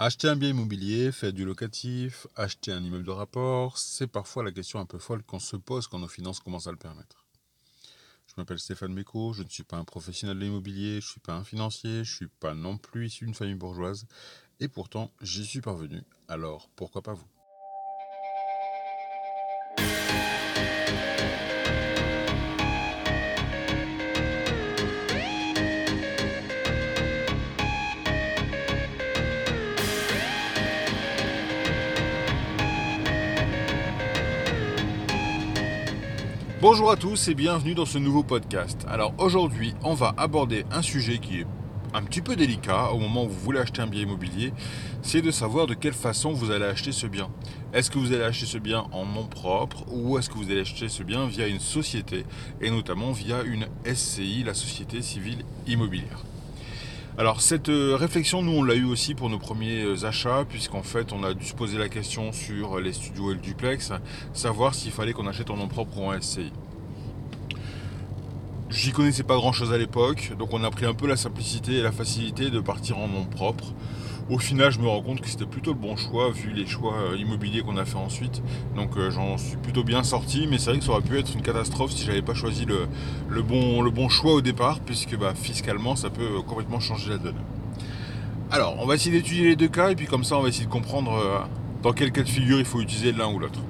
Acheter un bien immobilier, faire du locatif, acheter un immeuble de rapport, c'est parfois la question un peu folle qu'on se pose quand nos finances commencent à le permettre. Je m'appelle Stéphane Méco, je ne suis pas un professionnel de l'immobilier, je ne suis pas un financier, je ne suis pas non plus issu d'une famille bourgeoise, et pourtant j'y suis parvenu, alors pourquoi pas vous? Bonjour à tous et bienvenue dans ce nouveau podcast. Alors aujourd'hui, on va aborder un sujet qui est un petit peu délicat au moment où vous voulez acheter un bien immobilier, c'est de savoir de quelle façon vous allez acheter ce bien. Est-ce que vous allez acheter ce bien en nom propre ou est-ce que vous allez acheter ce bien via une société et notamment via une SCI, la Société Civile Immobilière alors cette euh, réflexion, nous on l'a eu aussi pour nos premiers euh, achats, puisqu'en fait on a dû se poser la question sur les studios et le duplex, savoir s'il fallait qu'on achète en nom propre ou en SCI. J'y connaissais pas grand chose à l'époque, donc on a pris un peu la simplicité et la facilité de partir en nom propre. Au final, je me rends compte que c'était plutôt le bon choix vu les choix euh, immobiliers qu'on a fait ensuite. Donc euh, j'en suis plutôt bien sorti, mais c'est vrai que ça aurait pu être une catastrophe si j'avais pas choisi le, bon, choix au départ, puisque bah, fiscalement ça peut euh, complètement changer la donne. Alors, on va essayer d'étudier les deux cas et puis comme ça on va essayer de comprendre dans quel cas de figure il faut utiliser l'un ou l'autre.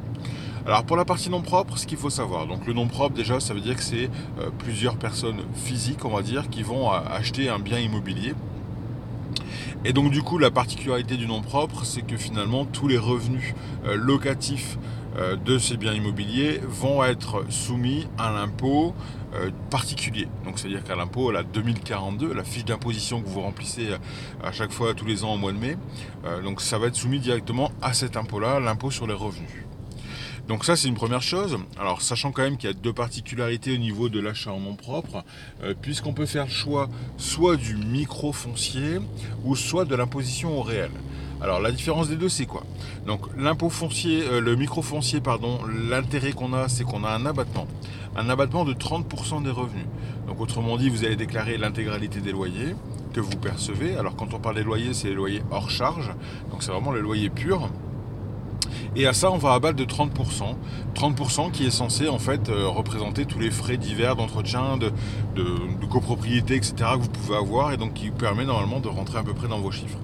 Alors pour la partie non propre, ce qu'il faut savoir, donc le nom propre déjà ça veut dire que c'est plusieurs personnes physiques on va dire qui vont acheter un bien immobilier et donc du coup, la particularité du nom propre, c'est que finalement, tous les revenus euh, locatifs euh, de ces biens immobiliers vont être soumis à l'impôt euh, particulier. Donc c'est-à-dire qu'à l'impôt, la 2042, la fiche d'imposition que vous remplissez à chaque fois tous les ans au mois de mai, donc ça va être soumis directement à cet impôt-là, l'impôt sur les revenus. Donc ça c'est une première chose. Alors sachant quand même qu'il y a deux particularités au niveau de l'achat en nom propre, euh, puisqu'on peut faire le choix soit du micro foncier ou soit de l'imposition au réel. Alors la différence des deux c'est quoi? Donc l'impôt foncier, euh, le micro foncier pardon, l'intérêt qu'on a c'est qu'on a un abattement, un abattement de 30% des revenus. Donc autrement dit vous allez déclarer l'intégralité des loyers que vous percevez. Alors quand on parle des loyers c'est les loyers hors charge, donc c'est vraiment les loyers purs. Et à ça, on va abattre de 30%. 30% qui est censé en fait euh, représenter tous les frais divers d'entretien, de, copropriété, etc. que vous pouvez avoir et donc qui vous permet normalement de rentrer à peu près dans vos chiffres.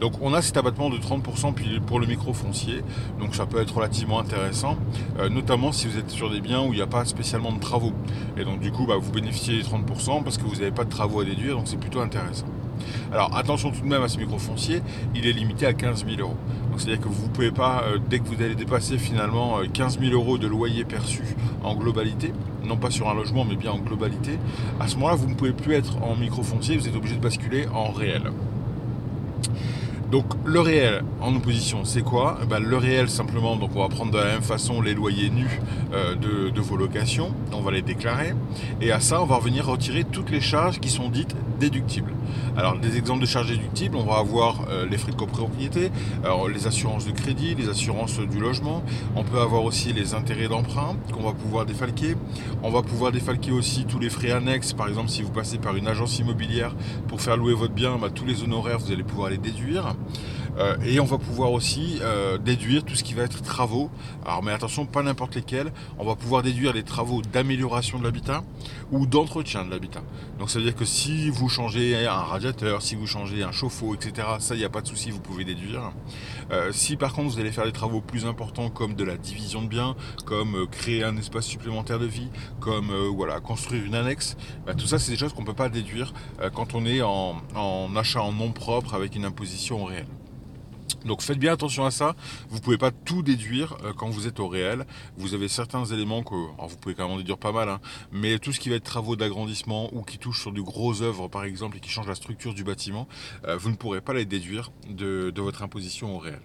Donc on a cet abattement de 30% pour le micro foncier, donc ça peut être relativement intéressant, euh, notamment si vous êtes sur des biens où il n'y a pas spécialement de travaux. Et donc du coup bah, vous bénéficiez des 30% parce que vous n'avez pas de travaux à déduire, donc c'est plutôt intéressant. Alors attention tout de même à ce micro foncier, il est limité à 15 000 euros. Donc c'est-à-dire que vous ne pouvez pas, euh, dès que vous allez dépasser finalement 15 euh, 000 euros de loyer perçu en globalité, non pas sur un logement mais bien en globalité, à ce moment-là vous ne pouvez plus être en micro foncier, vous êtes obligé de basculer en réel. Donc le réel en opposition, c'est quoi? Eh ben, Le réel simplement, donc on va prendre de la même façon les loyers nus euh, de, vos locations, on va les déclarer, et à ça on va revenir retirer toutes les charges qui sont dites déductibles. Alors des exemples de charges déductibles, on va avoir euh, les frais de copropriété, les assurances de crédit, les assurances du logement, on peut avoir aussi les intérêts d'emprunt qu'on va pouvoir défalquer, on va pouvoir défalquer aussi tous les frais annexes, par exemple si vous passez par une agence immobilière pour faire louer votre bien, bah, tous les honoraires vous allez pouvoir les déduire. Euh, et on va pouvoir aussi euh, déduire tout ce qui va être travaux. Alors mais attention, pas n'importe lesquels. On va pouvoir déduire les travaux d'amélioration de l'habitat ou d'entretien de l'habitat. Donc ça veut dire que si vous changez un radiateur, si vous changez un chauffe-eau, etc., ça, il n'y a pas de souci, vous pouvez déduire. Euh, si par contre vous allez faire des travaux plus importants comme de la division de biens, comme créer un espace supplémentaire de vie, comme voilà, construire une annexe, bah, tout ça c'est des choses qu'on ne peut pas déduire quand on est en, en achat en nom propre avec une imposition réelle. Donc faites bien attention à ça. Vous ne pouvez pas tout déduire euh, quand vous êtes au réel. Vous avez certains éléments que vous pouvez quand même déduire pas mal, hein, mais tout ce qui va être travaux d'agrandissement ou qui touche sur du gros œuvres par exemple et qui change la structure du bâtiment, euh, vous ne pourrez pas les déduire de, votre imposition au réel.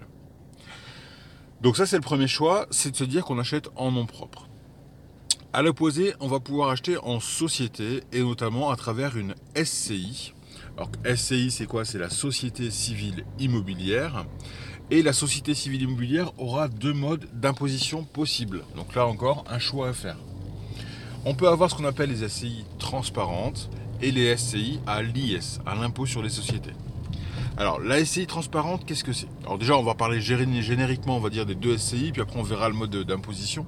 Donc ça c'est le premier choix, c'est de se dire qu'on achète en nom propre. À l'opposé, on va pouvoir acheter en société et notamment à travers une SCI, alors SCI, c'est quoi? C'est la Société Civile Immobilière. Et la Société Civile Immobilière aura deux modes d'imposition possibles. Donc là encore, un choix à faire. On peut avoir ce qu'on appelle les SCI transparentes et les SCI à l'IS, à l'impôt sur les sociétés. Alors, la SCI transparente, qu'est-ce que c'est? Alors déjà, on va parler génériquement, on va dire, des deux SCI, puis après on verra le mode d'imposition.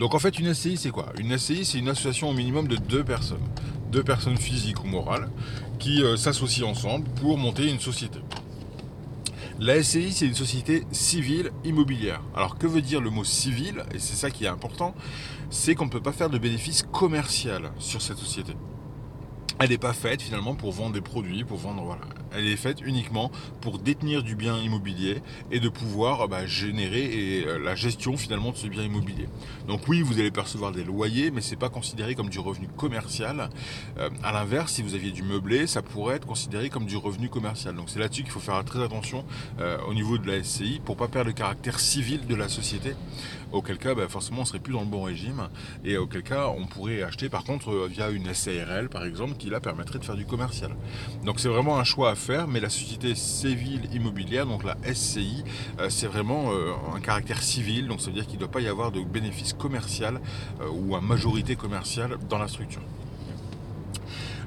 Donc en fait, une SCI, c'est quoi? Une SCI, c'est une association au minimum de deux personnes, deux personnes physiques ou morales, qui euh, s'associent ensemble pour monter une société. La SCI, c'est une société civile immobilière. Alors que veut dire le mot civil Et c'est ça qui est important, c'est qu'on ne peut pas faire de bénéfice commercial sur cette société elle n'est pas faite finalement pour vendre des produits, pour vendre voilà. Elle est faite uniquement pour détenir du bien immobilier et de pouvoir bah, générer et, euh, la gestion finalement de ce bien immobilier. Donc oui, vous allez percevoir des loyers, mais c'est pas considéré comme du revenu commercial. Euh, à l'inverse, si vous aviez du meublé, ça pourrait être considéré comme du revenu commercial. Donc c'est là-dessus qu'il faut faire très attention euh, au niveau de la SCI pour pas perdre le caractère civil de la société. Auquel cas, bah, forcément, on serait plus dans le bon régime et auquel cas, on pourrait acheter par contre via une SARL par exemple qui là permettrait de faire du commercial. Donc c'est vraiment un choix à faire, mais la société civile immobilière, donc la SCI, euh, c'est vraiment euh, un caractère civil, donc ça veut dire qu'il ne doit pas y avoir de bénéfice commercial euh, ou un majorité commerciale dans la structure.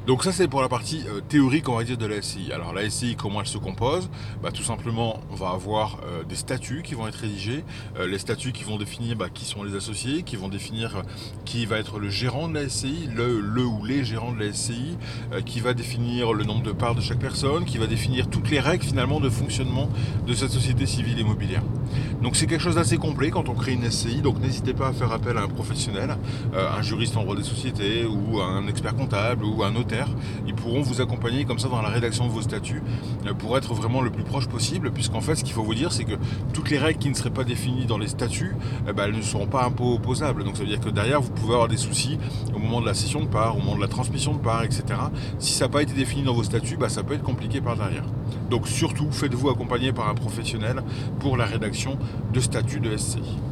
Donc ça c'est pour la partie euh, théorique on va dire de la SCI. Alors la SCI comment elle se compose? Bah, Tout simplement on va avoir euh, des statuts qui vont être rédigés, euh, les statuts qui vont définir bah, qui sont les associés, qui vont définir qui va être le gérant de la SCI, le, le ou les gérants de la SCI, qui va définir le nombre de parts de chaque personne, qui va définir toutes les règles finalement de fonctionnement de cette société civile immobilière. Donc c'est quelque chose d'assez complet quand on crée une SCI, donc n'hésitez pas à faire appel à un professionnel, un juriste en droit des sociétés ou un expert comptable ou un ils pourront vous accompagner comme ça dans la rédaction de vos statuts euh, pour être vraiment le plus proche possible, puisqu'en fait, ce qu'il faut vous dire, c'est que toutes les règles qui ne seraient pas définies dans les statuts, eh ben, elles ne seront pas imposables. Donc ça veut dire que derrière, vous pouvez avoir des soucis au moment de la cession de part, au moment de la transmission de part, etc. Si ça n'a pas été défini dans vos statuts, bah, ça peut être compliqué par derrière. Donc surtout, faites-vous accompagner par un professionnel pour la rédaction de statuts de SCI.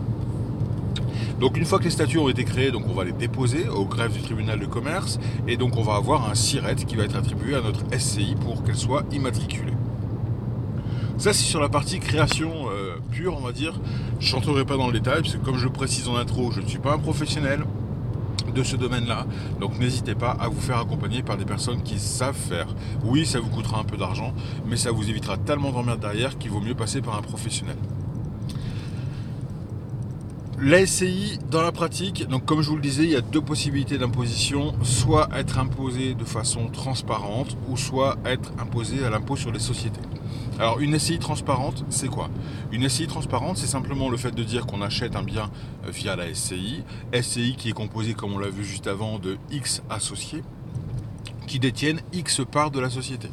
Donc une fois que les statuts ont été créés, on va les déposer au greffe du tribunal de commerce et donc on va avoir un SIRET qui va être attribué à notre SCI pour qu'elle soit immatriculée. Ça c'est sur la partie création euh, pure on va dire. Je n'entrerai pas dans le détail parce que comme je précise en intro, je ne suis pas un professionnel de ce domaine-là. Donc n'hésitez pas à vous faire accompagner par des personnes qui savent faire. Oui, ça vous coûtera un peu d'argent, mais ça vous évitera tellement d'emmerdes derrière qu'il vaut mieux passer par un professionnel. La SCI, dans la pratique, donc comme je vous le disais, il y a deux possibilités d'imposition, soit être imposé de façon transparente, ou soit être imposé à l'impôt sur les sociétés. Alors une SCI transparente, c'est quoi? Une SCI transparente, c'est simplement le fait de dire qu'on achète un bien euh, via la SCI, SCI qui est composée, comme on l'a vu juste avant, de X associés, qui détiennent X parts de la société.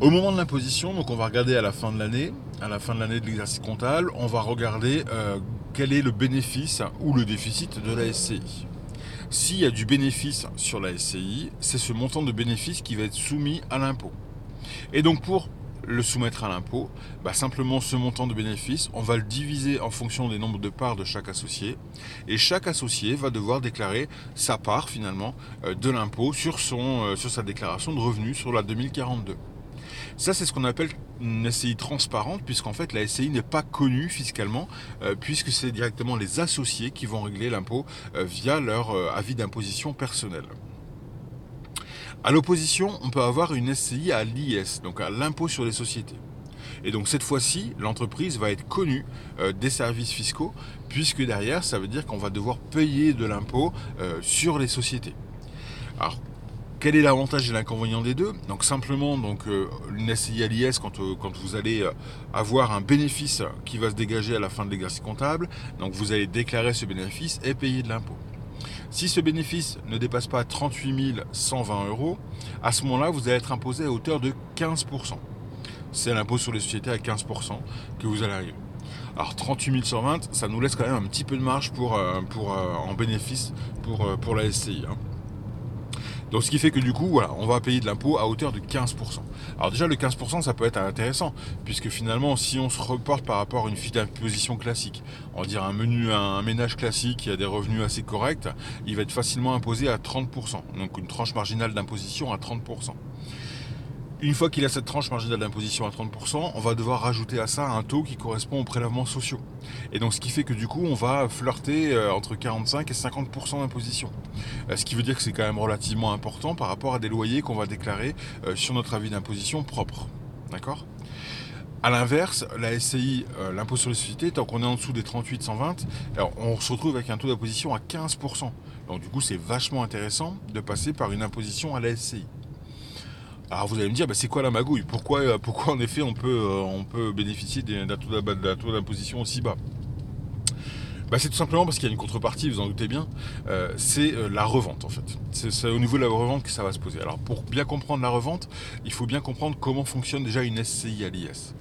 Au moment de l'imposition, donc on va regarder à la fin de l'année, à la fin de l'année de l'exercice comptable, on va regarder euh, quel est le bénéfice ou le déficit de la SCI. S'il y a du bénéfice sur la SCI, c'est ce montant de bénéfice qui va être soumis à l'impôt. Et donc pour le soumettre à l'impôt, bah, simplement ce montant de bénéfice, on va le diviser en fonction des nombres de parts de chaque associé. Et chaque associé va devoir déclarer sa part finalement euh, de l'impôt sur, euh, sur sa déclaration de revenus sur la 2042. Ça, c'est ce qu'on appelle une SCI transparente, puisqu'en fait, la SCI n'est pas connue fiscalement, euh, puisque c'est directement les associés qui vont régler l'impôt euh, via leur euh, avis d'imposition personnel. À l'opposition, on peut avoir une SCI à l'IS, donc à l'impôt sur les sociétés. Et donc cette fois-ci, l'entreprise va être connue des services fiscaux, puisque derrière, ça veut dire qu'on va devoir payer de l'impôt sur les sociétés. Alors, quel est l'avantage et l'inconvénient des deux? Donc simplement, euh, une SCI à l'IS, quand, euh, vous allez euh, avoir un bénéfice qui va se dégager à la fin de l'exercice comptable, vous allez déclarer ce bénéfice et payer de l'impôt. Si ce bénéfice ne dépasse pas 38 120 euros, à ce moment-là, vous allez être imposé à hauteur de 15%. C'est l'impôt sur les sociétés à 15% que vous allez arriver. Alors 38 120, ça nous laisse quand même un petit peu de marge pour, pour, en bénéfice pour, pour la SCI. Hein. Donc ce qui fait que du coup, voilà, on va payer de l'impôt à hauteur de 15%. Alors déjà le 15% ça peut être intéressant, puisque finalement si on se reporte par rapport à une fiche d'imposition classique, on va dire un menu, un ménage classique qui a des revenus assez corrects, il va être facilement imposé à 30%, donc une tranche marginale d'imposition à 30%. Une fois qu'il a cette tranche marginale d'imposition à 30%, on va devoir rajouter à ça un taux qui correspond aux prélèvements sociaux. Et donc ce qui fait que du coup, on va flirter euh, entre 45 et 50% d'imposition. Euh, ce qui veut dire que c'est quand même relativement important par rapport à des loyers qu'on va déclarer euh, sur notre avis d'imposition propre. D'accord? A l'inverse, la SCI, l'impôt sur les sociétés, tant qu'on est en dessous des 38 120, alors on se retrouve avec un taux d'imposition à 15%. Donc du coup, c'est vachement intéressant de passer par une imposition à la SCI. Alors vous allez me dire, bah, c'est quoi la magouille? Pourquoi, euh, pourquoi en effet on peut, euh, on peut bénéficier d'un taux d'imposition aussi bas? Bah, c'est tout simplement parce qu'il y a une contrepartie, vous en doutez bien, euh, c'est la revente en fait. C'est au niveau de la revente que ça va se poser. Alors pour bien comprendre la revente, il faut bien comprendre comment fonctionne déjà une SCI à l'IS.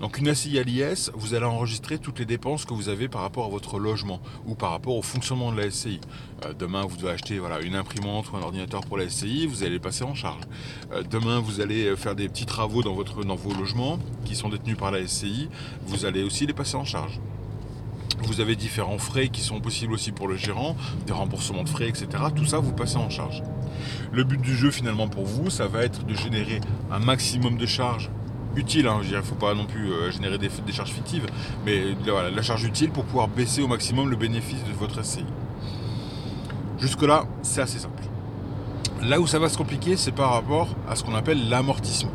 Donc une SCI à l'IS, vous allez enregistrer toutes les dépenses que vous avez par rapport à votre logement ou par rapport au fonctionnement de la SCI. Euh, demain, vous devez acheter voilà, une imprimante ou un ordinateur pour la SCI, vous allez les passer en charge. Euh, demain, vous allez faire des petits travaux dans, votre, dans vos logements qui sont détenus par la SCI, vous allez aussi les passer en charge. Vous avez différents frais qui sont possibles aussi pour le gérant, des remboursements de frais, etc. Tout ça, vous passez en charge. Le but du jeu, finalement, pour vous, ça va être de générer un maximum de charges utile. Hein, il ne faut pas non plus euh, générer des, charges fictives, mais la charge utile pour pouvoir baisser au maximum le bénéfice de votre SCI. Jusque-là, c'est assez simple. Là où ça va se compliquer, c'est par rapport à ce qu'on appelle l'amortissement.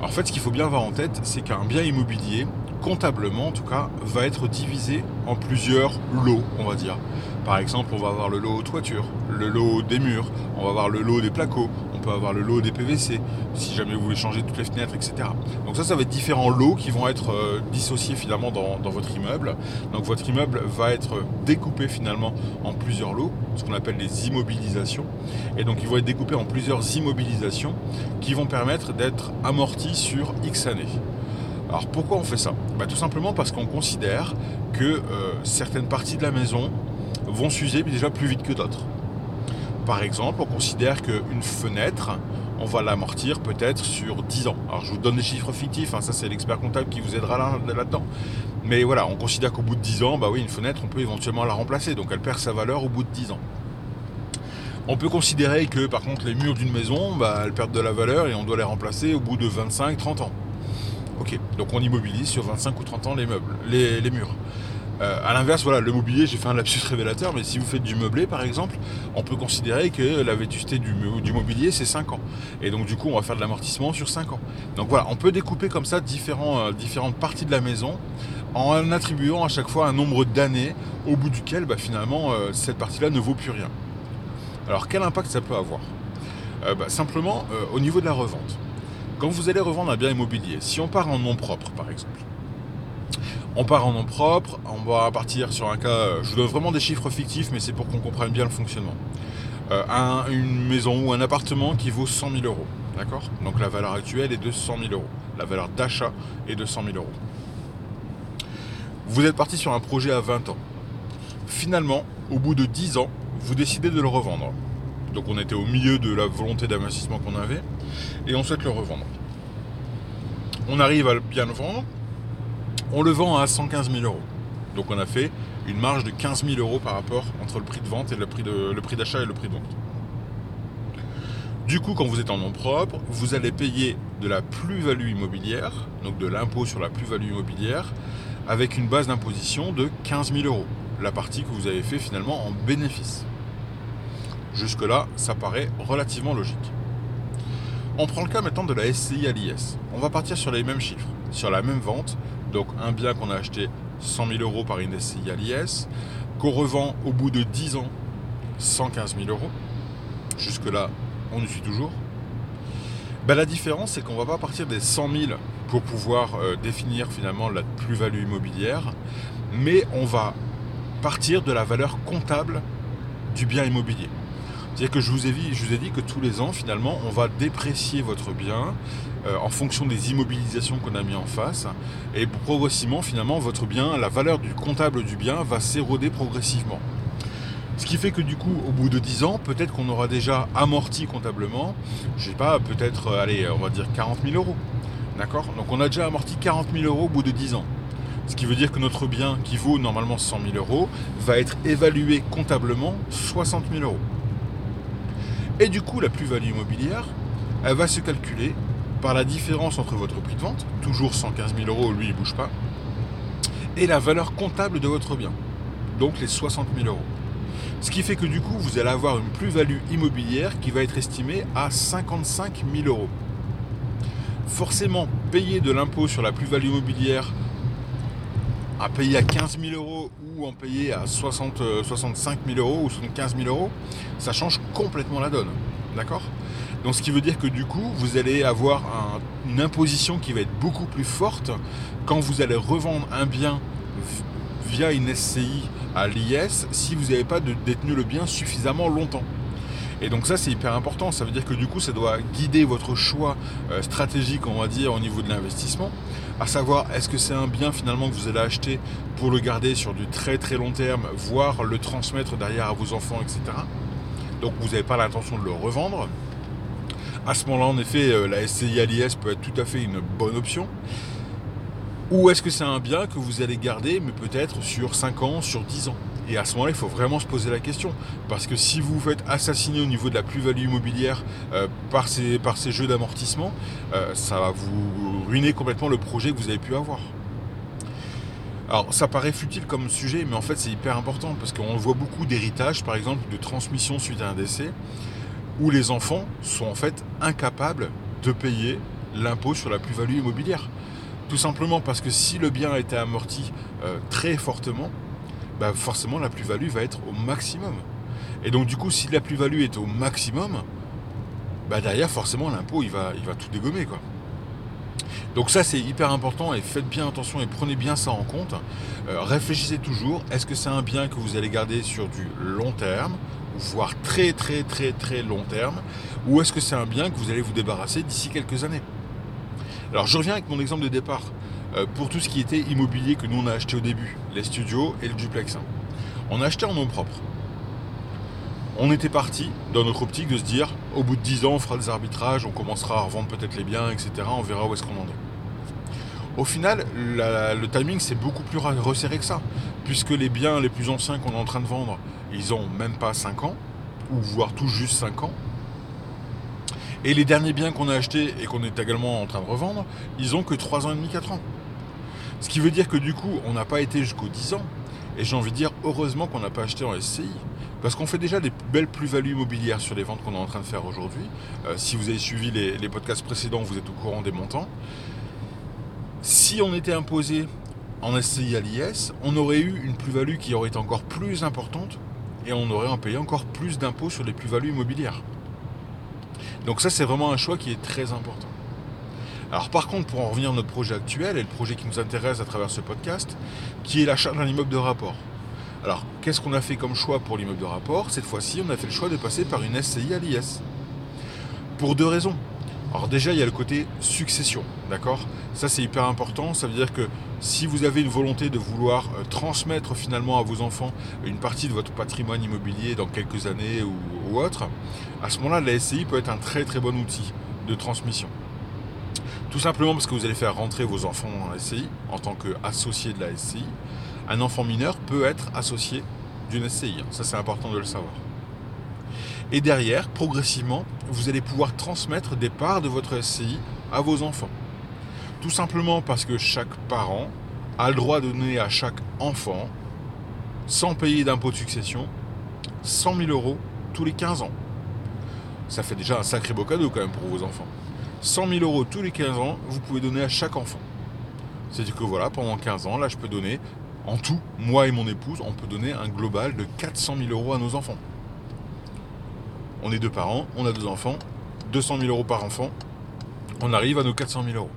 En fait, ce qu'il faut bien avoir en tête, c'est qu'un bien immobilier, comptablement en tout cas, va être divisé en plusieurs lots, on va dire. Par exemple, on va avoir le lot toiture, le lot des murs, on va avoir le lot des placos, on peut avoir le lot des PVC, si jamais vous voulez changer toutes les fenêtres, etc. Donc ça, ça va être différents lots qui vont être euh, dissociés finalement dans, votre immeuble. Donc votre immeuble va être découpé finalement en plusieurs lots, ce qu'on appelle des immobilisations. Et donc ils vont être découpés en plusieurs immobilisations qui vont permettre d'être amortis sur X années. Alors pourquoi on fait ça? Bah, Tout simplement parce qu'on considère que euh, certaines parties de la maison vont s'user déjà plus vite que d'autres. Par exemple, on considère qu'une fenêtre, on va l'amortir peut-être sur 10 ans. Alors je vous donne des chiffres fictifs, hein, ça c'est l'expert comptable qui vous aidera là-dedans. Mais voilà, on considère qu'au bout de 10 ans, bah oui, une fenêtre, on peut éventuellement la remplacer, donc elle perd sa valeur au bout de 10 ans. On peut considérer que par contre les murs d'une maison, bah, elles perdent de la valeur et on doit les remplacer au bout de 25-30 ans. Ok, donc on immobilise sur 25 ou 30 ans les meubles, les, murs. Euh, à l'inverse, voilà, le mobilier, j'ai fait un lapsus révélateur, mais si vous faites du meublé par exemple, on peut considérer que la vétusté du, mobilier c'est 5 ans. Et donc du coup, on va faire de l'amortissement sur 5 ans. Donc voilà, on peut découper comme ça euh, différentes parties de la maison en attribuant à chaque fois un nombre d'années au bout duquel bah, finalement euh, cette partie-là ne vaut plus rien. Alors quel impact ça peut avoir? Bah, Simplement au niveau de la revente. Quand vous allez revendre un bien immobilier, si on part en nom propre par exemple, on part en nom propre, on va partir sur un cas, je vous donne vraiment des chiffres fictifs, mais c'est pour qu'on comprenne bien le fonctionnement. Euh, une maison ou un appartement qui vaut 100 000 euros, d'accord? Donc la valeur actuelle est de 100 000 euros. La valeur d'achat est de 100 000 euros. Vous êtes parti sur un projet à 20 ans. Finalement, au bout de 10 ans, vous décidez de le revendre. Donc on était au milieu de la volonté d'investissement qu'on avait et on souhaite le revendre. On arrive à bien le vendre, on le vend à 115 000 euros. Donc on a fait une marge de 15 000 euros par rapport entre le prix de vente et le prix, d'achat et le prix de vente. Du coup, quand vous êtes en nom propre, vous allez payer de la plus-value immobilière, donc de l'impôt sur la plus-value immobilière, avec une base d'imposition de 15 000 euros. La partie que vous avez fait finalement en bénéfice. Jusque-là, ça paraît relativement logique. On prend le cas maintenant de la SCI à l'IS. On va partir sur les mêmes chiffres, sur la même vente. Donc un bien qu'on a acheté 100 000 euros par une SCI qu'on revend au bout de 10 ans 115 000 euros. Jusque-là, on y suit toujours. Ben, la différence, c'est qu'on ne va pas partir des 100 000 pour pouvoir euh, définir finalement la plus-value immobilière, mais on va partir de la valeur comptable du bien immobilier. C'est-à-dire que je vous, ai dit, que tous les ans, finalement, on va déprécier votre bien euh, en fonction des immobilisations qu'on a mis en face. Et progressivement, finalement, votre bien, la valeur du comptable du bien va s'éroder progressivement. Ce qui fait que du coup, au bout de 10 ans, peut-être qu'on aura déjà amorti comptablement, je sais pas, peut-être, euh, allez, on va dire 40 000 euros. D'accord? Donc on a déjà amorti 40 000 euros au bout de 10 ans. Ce qui veut dire que notre bien, qui vaut normalement 100 000 euros, va être évalué comptablement 60 000 euros. Et du coup, la plus-value immobilière, elle va se calculer par la différence entre votre prix de vente, toujours 115 000 euros, lui il bouge pas, et la valeur comptable de votre bien, donc les 60 000 euros. Ce qui fait que du coup, vous allez avoir une plus-value immobilière qui va être estimée à 55 000 euros. Forcément, payer de l'impôt sur la plus-value immobilière à payer à 15 000 euros ou en payer à 60, 65 000 euros ou 75 000 euros, ça change complètement la donne. D'accord? Donc ce qui veut dire que du coup, vous allez avoir une imposition qui va être beaucoup plus forte quand vous allez revendre un bien via une SCI à l'IS si vous n'avez pas détenu le bien suffisamment longtemps. Et donc ça c'est hyper important, ça veut dire que du coup ça doit guider votre choix euh, stratégique on va dire au niveau de l'investissement, à savoir est-ce que c'est un bien finalement que vous allez acheter pour le garder sur du très très long terme, voire le transmettre derrière à vos enfants, etc. Donc vous n'avez pas l'intention de le revendre. À ce moment-là en effet euh, la SCI à l'IS peut être tout à fait une bonne option. Ou est-ce que c'est un bien que vous allez garder, mais peut-être sur 5 ans, sur 10 ans? Et à ce moment-là, il faut vraiment se poser la question. Parce que si vous vous faites assassiner au niveau de la plus-value immobilière euh, par, ces, jeux d'amortissement, euh, ça va vous ruiner complètement le projet que vous avez pu avoir. Alors ça paraît futile comme sujet, mais en fait c'est hyper important parce qu'on voit beaucoup d'héritage, par exemple, de transmission suite à un décès, où les enfants sont en fait incapables de payer l'impôt sur la plus-value immobilière. Tout simplement parce que si le bien a été amorti euh, très fortement, bah forcément la plus-value va être au maximum. Et donc du coup, si la plus-value est au maximum, bah derrière forcément l'impôt il va, tout dégommer quoi. Donc ça c'est hyper important et faites bien attention et prenez bien ça en compte. Euh, réfléchissez toujours, est-ce que c'est un bien que vous allez garder sur du long terme, voire très très très très long terme, ou est-ce que c'est un bien que vous allez vous débarrasser d'ici quelques années? Alors je reviens avec mon exemple de départ. Euh, pour tout ce qui était immobilier que nous on a acheté au début, les studios et le duplex. On a acheté en nom propre. On était parti dans notre optique de se dire, au bout de 10 ans, on fera des arbitrages, on commencera à revendre peut-être les biens, etc. On verra où est-ce qu'on en est. Au final, le timing c'est beaucoup plus resserré que ça, puisque les biens les plus anciens qu'on est en train de vendre, ils ont même pas 5 ans, ou voire tout juste 5 ans. Et les derniers biens qu'on a achetés et qu'on est également en train de revendre, ils ont que 3 ans et demi, 4 ans. Ce qui veut dire que du coup, on n'a pas été jusqu'aux 10 ans. Et j'ai envie de dire, heureusement qu'on n'a pas acheté en SCI. Parce qu'on fait déjà des belles plus-values immobilières sur les ventes qu'on est en train de faire aujourd'hui. Euh, si vous avez suivi les, les, podcasts précédents, vous êtes au courant des montants. Si on était imposé en SCI à l'IS, on aurait eu une plus-value qui aurait été encore plus importante et on aurait en payé encore plus d'impôts sur les plus-values immobilières. Donc ça, c'est vraiment un choix qui est très important. Alors par contre, pour en revenir à notre projet actuel et le projet qui nous intéresse à travers ce podcast, qui est l'achat d'un immeuble de rapport. Alors, qu'est-ce qu'on a fait comme choix pour l'immeuble de rapport? Cette fois-ci, on a fait le choix de passer par une SCI à l'IS. Pour deux raisons. Alors déjà, il y a le côté succession, d'accord? Ça, c'est hyper important. Ça veut dire que si vous avez une volonté de vouloir euh, transmettre finalement à vos enfants une partie de votre patrimoine immobilier dans quelques années ou, ou autre, à ce moment-là, la SCI peut être un très très bon outil de transmission. Tout simplement parce que vous allez faire rentrer vos enfants dans la SCI en tant qu'associé de la SCI. Un enfant mineur peut être associé d'une SCI. Ça, c'est important de le savoir. Et derrière, progressivement, vous allez pouvoir transmettre des parts de votre SCI à vos enfants. Tout simplement parce que chaque parent a le droit de donner à chaque enfant, sans payer d'impôt de succession, 100 000 euros tous les 15 ans. Ça fait déjà un sacré beau cadeau quand même pour vos enfants. 100 000 euros tous les 15 ans, vous pouvez donner à chaque enfant. C'est-à-dire que voilà, pendant 15 ans, là je peux donner, en tout, moi et mon épouse, on peut donner un global de 400 000 euros à nos enfants on est deux parents, on a deux enfants, 200 000 euros par enfant, on arrive à nos 400 000 euros.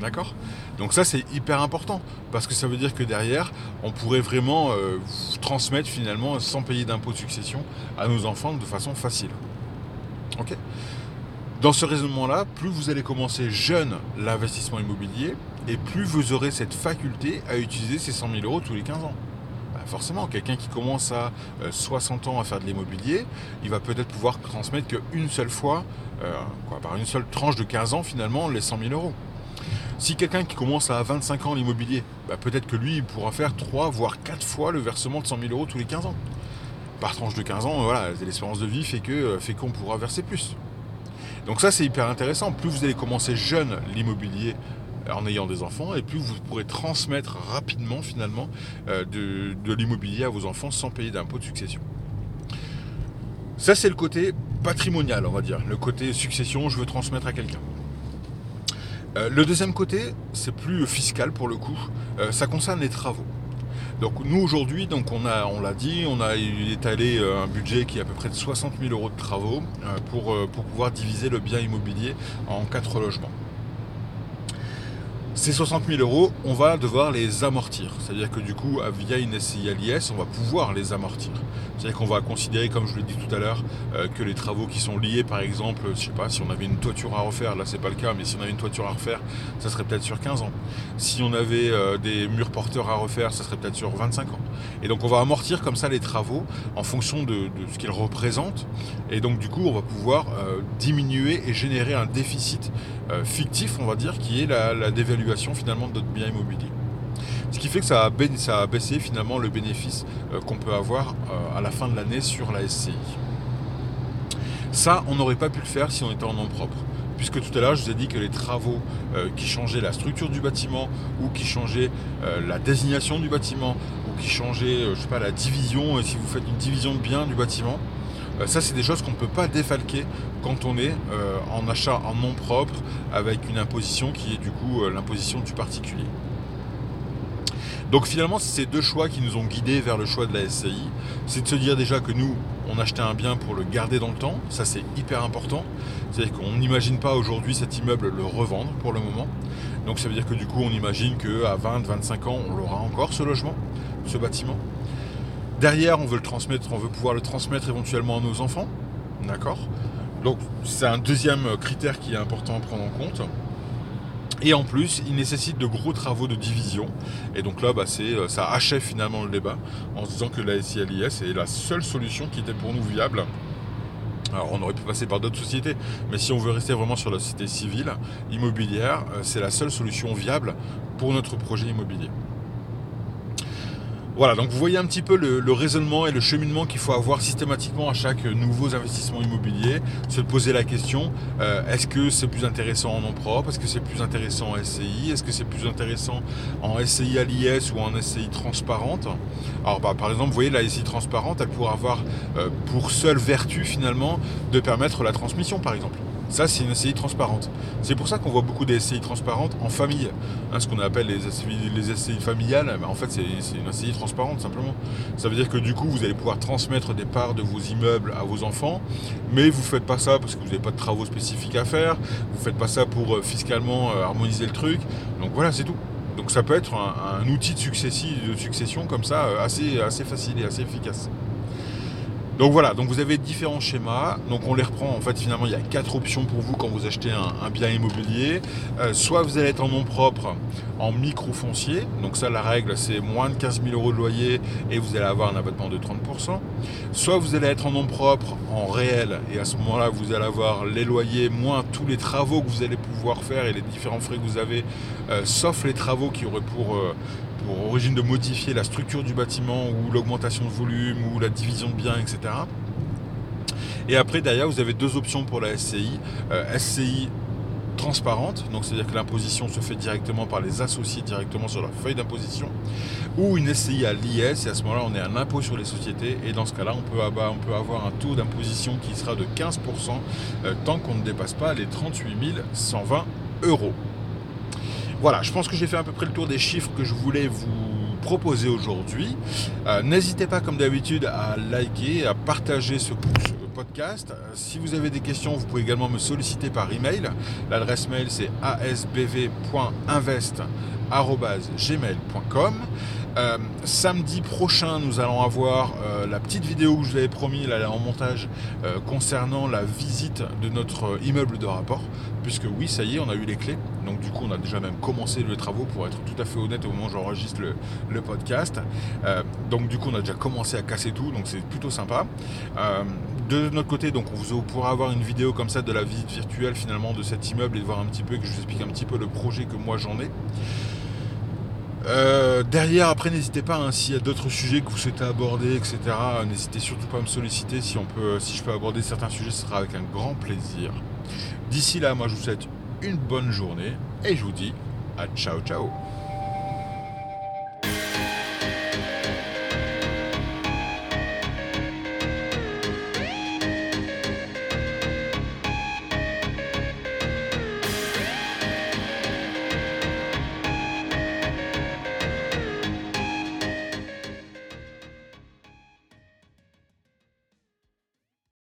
D'accord? Donc ça c'est hyper important parce que ça veut dire que derrière on pourrait vraiment euh, transmettre finalement sans payer d'impôt de succession à nos enfants de façon facile. Ok? Dans ce raisonnement-là, plus vous allez commencer jeune l'investissement immobilier et plus vous aurez cette faculté à utiliser ces 100 000 euros tous les 15 ans forcément, quelqu'un qui commence à 60 euh, ans à faire de l'immobilier, il va peut-être pouvoir transmettre qu'une seule fois, euh, par une seule tranche de 15 ans finalement, les 100 000 euros. Si quelqu'un qui commence à 25 ans l'immobilier, bah, peut-être que lui, il pourra faire 3 voire 4 fois le versement de 100 000 euros tous les 15 ans. Par tranche de 15 ans, voilà, l'espérance de vie fait que fait qu'on pourra verser plus. Donc ça c'est hyper intéressant. Plus vous allez commencer jeune l'immobilier en ayant des enfants, et plus vous pourrez transmettre rapidement finalement euh, de, l'immobilier à vos enfants sans payer d'impôt de succession. Ça c'est le côté patrimonial, on va dire, le côté succession, je veux transmettre à quelqu'un. Euh, le deuxième côté, c'est plus fiscal pour le coup, euh, ça concerne les travaux. Donc nous aujourd'hui, donc on a, on l'a dit, on a étalé euh, un budget qui est à peu près de 60 000 euros de travaux pour, pour pouvoir diviser le bien immobilier en quatre logements. Ces 60 000 euros, on va devoir les amortir. C'est-à-dire que du coup, via une SCI à l'IS, on va pouvoir les amortir. C'est-à-dire qu'on va considérer, comme je l'ai dit tout à l'heure, euh, que les travaux qui sont liés, par exemple, je sais pas, si on avait une toiture à refaire, là c'est pas le cas, mais si on avait une toiture à refaire, ça serait peut-être sur 15 ans. Si on avait euh, des murs porteurs à refaire, ça serait peut-être sur 25 ans. Et donc on va amortir comme ça les travaux en fonction de, ce qu'ils représentent. Et donc du coup, on va pouvoir euh, diminuer et générer un déficit fictif, on va dire, qui est la, la dévaluation finalement de notre bien immobilier. Ce qui fait que ça a, baissé finalement le bénéfice euh, qu'on peut avoir euh, à la fin de l'année sur la SCI. Ça, on n'aurait pas pu le faire si on était en nom propre. Puisque tout à l'heure, je vous ai dit que les travaux euh, qui changeaient la structure du bâtiment, ou qui changeaient la désignation du bâtiment, ou qui changeaient, je sais pas, la division, si vous faites une division de biens du bâtiment, ça, c'est des choses qu'on ne peut pas défalquer quand on est en achat en nom propre avec une imposition qui est du coup l'imposition du particulier. Donc finalement, c'est ces deux choix qui nous ont guidés vers le choix de la SCI. C'est de se dire déjà que nous, on achetait un bien pour le garder dans le temps. Ça, c'est hyper important. C'est-à-dire qu'on n'imagine pas aujourd'hui cet immeuble le revendre pour le moment. Donc ça veut dire que du coup, on imagine qu'à 20, 25 ans, on l'aura encore ce logement, ce bâtiment. Derrière, on veut le transmettre, on veut pouvoir le transmettre éventuellement à nos enfants. D'accord? Donc c'est un deuxième critère qui est important à prendre en compte. Et en plus, il nécessite de gros travaux de division. Et donc là, bah, euh, ça achève finalement le débat en se disant que la SILIS est la seule solution qui était pour nous viable. Alors on aurait pu passer par d'autres sociétés, mais si on veut rester vraiment sur la société civile, immobilière, euh, c'est la seule solution viable pour notre projet immobilier. Voilà, donc vous voyez un petit peu le, raisonnement et le cheminement qu'il faut avoir systématiquement à chaque nouveau investissement immobilier, se poser la question, euh, est-ce que c'est plus intéressant en nom propre, est-ce que c'est plus intéressant en SCI, est-ce que c'est plus intéressant en SCI à l'IS ou en SCI transparente? Alors bah, par exemple, vous voyez la SCI transparente, elle pourrait avoir euh, pour seule vertu finalement de permettre la transmission par exemple. Ça, c'est une SCI transparente. C'est pour ça qu'on voit beaucoup des SCI transparentes en famille. Hein, ce qu'on appelle les SCI, les familiales, en fait, c'est une SCI transparente simplement. Ça veut dire que du coup, vous allez pouvoir transmettre des parts de vos immeubles à vos enfants, mais vous ne faites pas ça parce que vous n'avez pas de travaux spécifiques à faire, vous ne faites pas ça pour euh, fiscalement euh, harmoniser le truc. Donc voilà, c'est tout. Donc ça peut être un, outil de, succession comme ça, euh, assez facile et assez efficace. Donc voilà, donc vous avez différents schémas. Donc on les reprend. En fait, finalement, il y a quatre options pour vous quand vous achetez un, bien immobilier. Euh, soit vous allez être en nom propre, en micro-foncier. Donc ça, la règle, c'est moins de 15 000 euros de loyer et vous allez avoir un abattement de 30%. Soit vous allez être en nom propre, en réel. Et à ce moment-là, vous allez avoir les loyers moins tous les travaux que vous allez pouvoir faire et les différents frais que vous avez, euh, sauf les travaux qui auraient pour... Euh, pour origine de modifier la structure du bâtiment ou l'augmentation de volume ou la division de biens, etc. Et après, derrière, vous avez deux options pour la SCI. Euh, SCI transparente, donc c'est-à-dire que l'imposition se fait directement par les associés directement sur leur feuille d'imposition, ou une SCI à l'IS, et à ce moment-là, on est un impôt sur les sociétés, et dans ce cas-là, on peut, avoir, on peut avoir un taux d'imposition qui sera de 15% euh, tant qu'on ne dépasse pas les 38 120 euros. Voilà, je pense que j'ai fait à peu près le tour des chiffres que je voulais vous proposer aujourd'hui. Euh, n'hésitez pas, comme d'habitude, à liker, à partager ce, podcast. Euh, si vous avez des questions, vous pouvez également me solliciter par email. L'adresse mail, c'est asbv.invest.gmail.com. Euh, samedi prochain, nous allons avoir la petite vidéo que je vous avais promis, là, en montage, concernant la visite de notre immeuble de rapport. Puisque oui, ça y est, on a eu les clés. Donc du coup, on a déjà même commencé les travaux, pour être tout à fait honnête au moment où j'enregistre le, podcast. Euh, donc du coup, on a déjà commencé à casser tout, donc c'est plutôt sympa. Euh, de notre côté, donc on vous pourra avoir une vidéo comme ça de la visite virtuelle finalement de cet immeuble et de voir un petit peu, que je vous explique un petit peu le projet que moi j'en ai. Euh, derrière, après, n'hésitez pas, hein, s'il y a d'autres sujets que vous souhaitez aborder, etc., n'hésitez surtout pas à me solliciter. Si, on peut, si je peux aborder certains sujets, ce sera avec un grand plaisir. D'ici là, moi je vous souhaite une bonne journée et je vous dis à ciao ciao